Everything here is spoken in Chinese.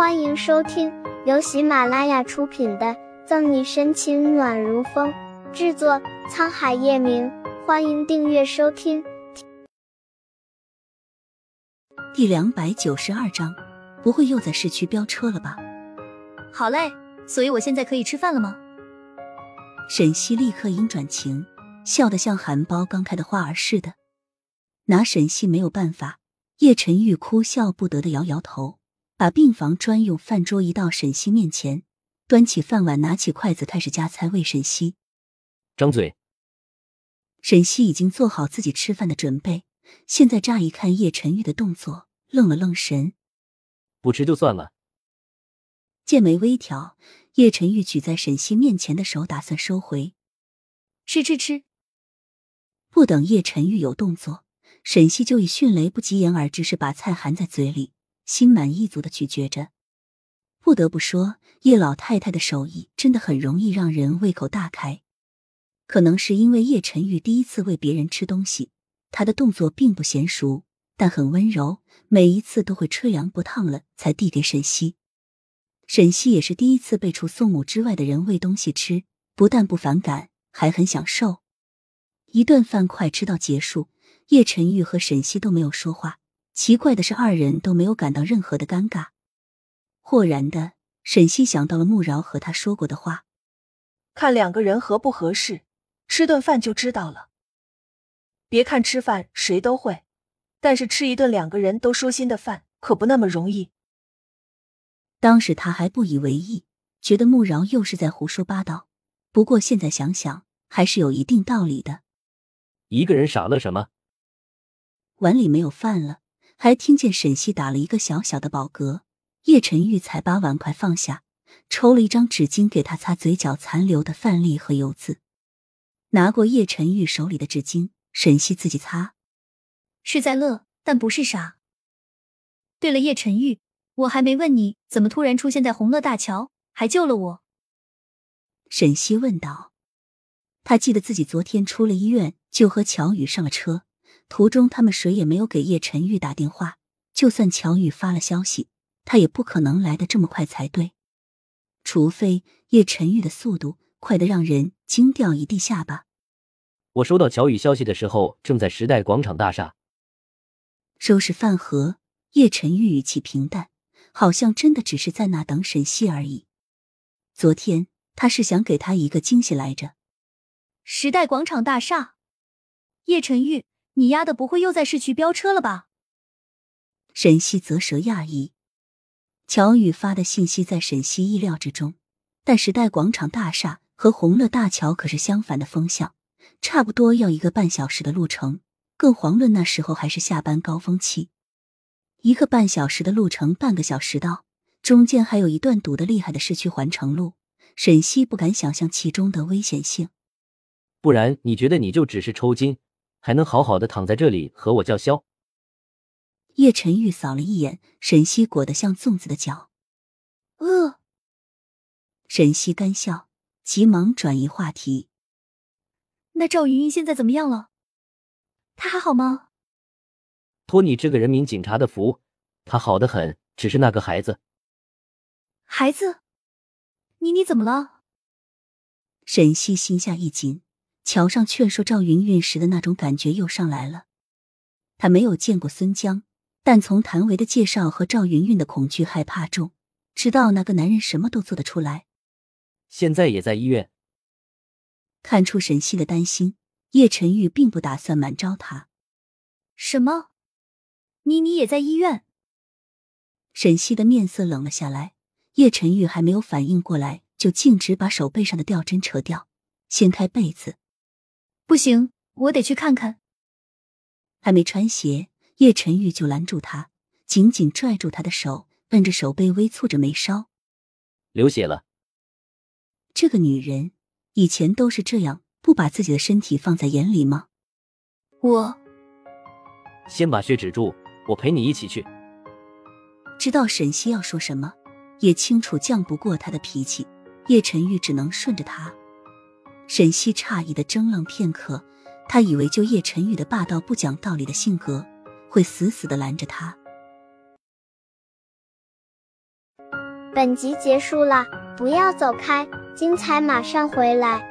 欢迎收听由喜马拉雅出品的《赠你深情暖如风》，制作沧海夜明。欢迎订阅收听。第两百九十二章，不会又在市区飙车了吧？好嘞，所以我现在可以吃饭了吗？沈西立刻阴转晴，笑得像含苞刚开的花儿似的。拿沈西没有办法，叶晨玉哭笑不得的摇摇头。把病房专用饭桌移到沈西面前，端起饭碗，拿起筷子开始夹菜喂沈西。张嘴。沈西已经做好自己吃饭的准备，现在乍一看叶晨玉的动作，愣了愣神。不吃就算了。剑眉微挑，叶晨玉举在沈西面前的手打算收回。吃吃吃。不等叶晨玉有动作，沈西就以迅雷不及掩耳之势把菜含在嘴里。心满意足的咀嚼着，不得不说，叶老太太的手艺真的很容易让人胃口大开。可能是因为叶晨玉第一次喂别人吃东西，她的动作并不娴熟，但很温柔，每一次都会吹凉不烫了才递给沈西。沈西也是第一次被除宋母之外的人喂东西吃，不但不反感，还很享受。一顿饭快吃到结束，叶晨玉和沈西都没有说话。奇怪的是，二人都没有感到任何的尴尬。豁然的，沈西想到了穆饶和他说过的话：“看两个人合不合适，吃顿饭就知道了。别看吃饭谁都会，但是吃一顿两个人都舒心的饭可不那么容易。”当时他还不以为意，觉得穆饶又是在胡说八道。不过现在想想，还是有一定道理的。一个人傻乐什么？碗里没有饭了。还听见沈西打了一个小小的饱嗝，叶晨玉才把碗筷放下，抽了一张纸巾给他擦嘴角残留的饭粒和油渍，拿过叶晨玉手里的纸巾，沈西自己擦。是在乐，但不是傻。对了，叶晨玉，我还没问你，怎么突然出现在红乐大桥，还救了我？沈西问道。他记得自己昨天出了医院，就和乔宇上了车。途中，他们谁也没有给叶晨玉打电话。就算乔宇发了消息，他也不可能来的这么快才对。除非叶晨玉的速度快得让人惊掉一地下巴。我收到乔宇消息的时候，正在时代广场大厦收拾饭盒。叶晨玉语气平淡，好像真的只是在那等沈西而已。昨天他是想给他一个惊喜来着。时代广场大厦，叶晨玉。你丫的不会又在市区飙车了吧？沈西啧舌讶异。乔宇发的信息在沈西意料之中，但时代广场大厦和红乐大桥可是相反的风向，差不多要一个半小时的路程。更遑论那时候还是下班高峰期，一个半小时的路程，半个小时到，中间还有一段堵得厉害的市区环城路。沈西不敢想象其中的危险性。不然你觉得你就只是抽筋？还能好好的躺在这里和我叫嚣？叶晨玉扫了一眼沈西裹得像粽子的脚，呃。沈西干笑，急忙转移话题。那赵云云现在怎么样了？她还好吗？托你这个人民警察的福，她好的很，只是那个孩子。孩子，妮妮怎么了？沈西心下一紧。桥上劝说赵云云时的那种感觉又上来了。他没有见过孙江，但从谭维的介绍和赵云云的恐惧害怕中，知道那个男人什么都做得出来。现在也在医院。看出沈西的担心，叶晨玉并不打算瞒招他。什么？妮妮也在医院？沈西的面色冷了下来。叶晨玉还没有反应过来，就径直把手背上的吊针扯掉，掀开被子。不行，我得去看看。还没穿鞋，叶晨玉就拦住他，紧紧拽住他的手，摁着手背，微蹙着眉梢。流血了。这个女人以前都是这样，不把自己的身体放在眼里吗？我先把血止住，我陪你一起去。知道沈西要说什么，也清楚犟不过他的脾气，叶晨玉只能顺着他。沈西诧异的怔愣片刻，他以为就叶晨宇的霸道不讲道理的性格，会死死的拦着他。本集结束了，不要走开，精彩马上回来。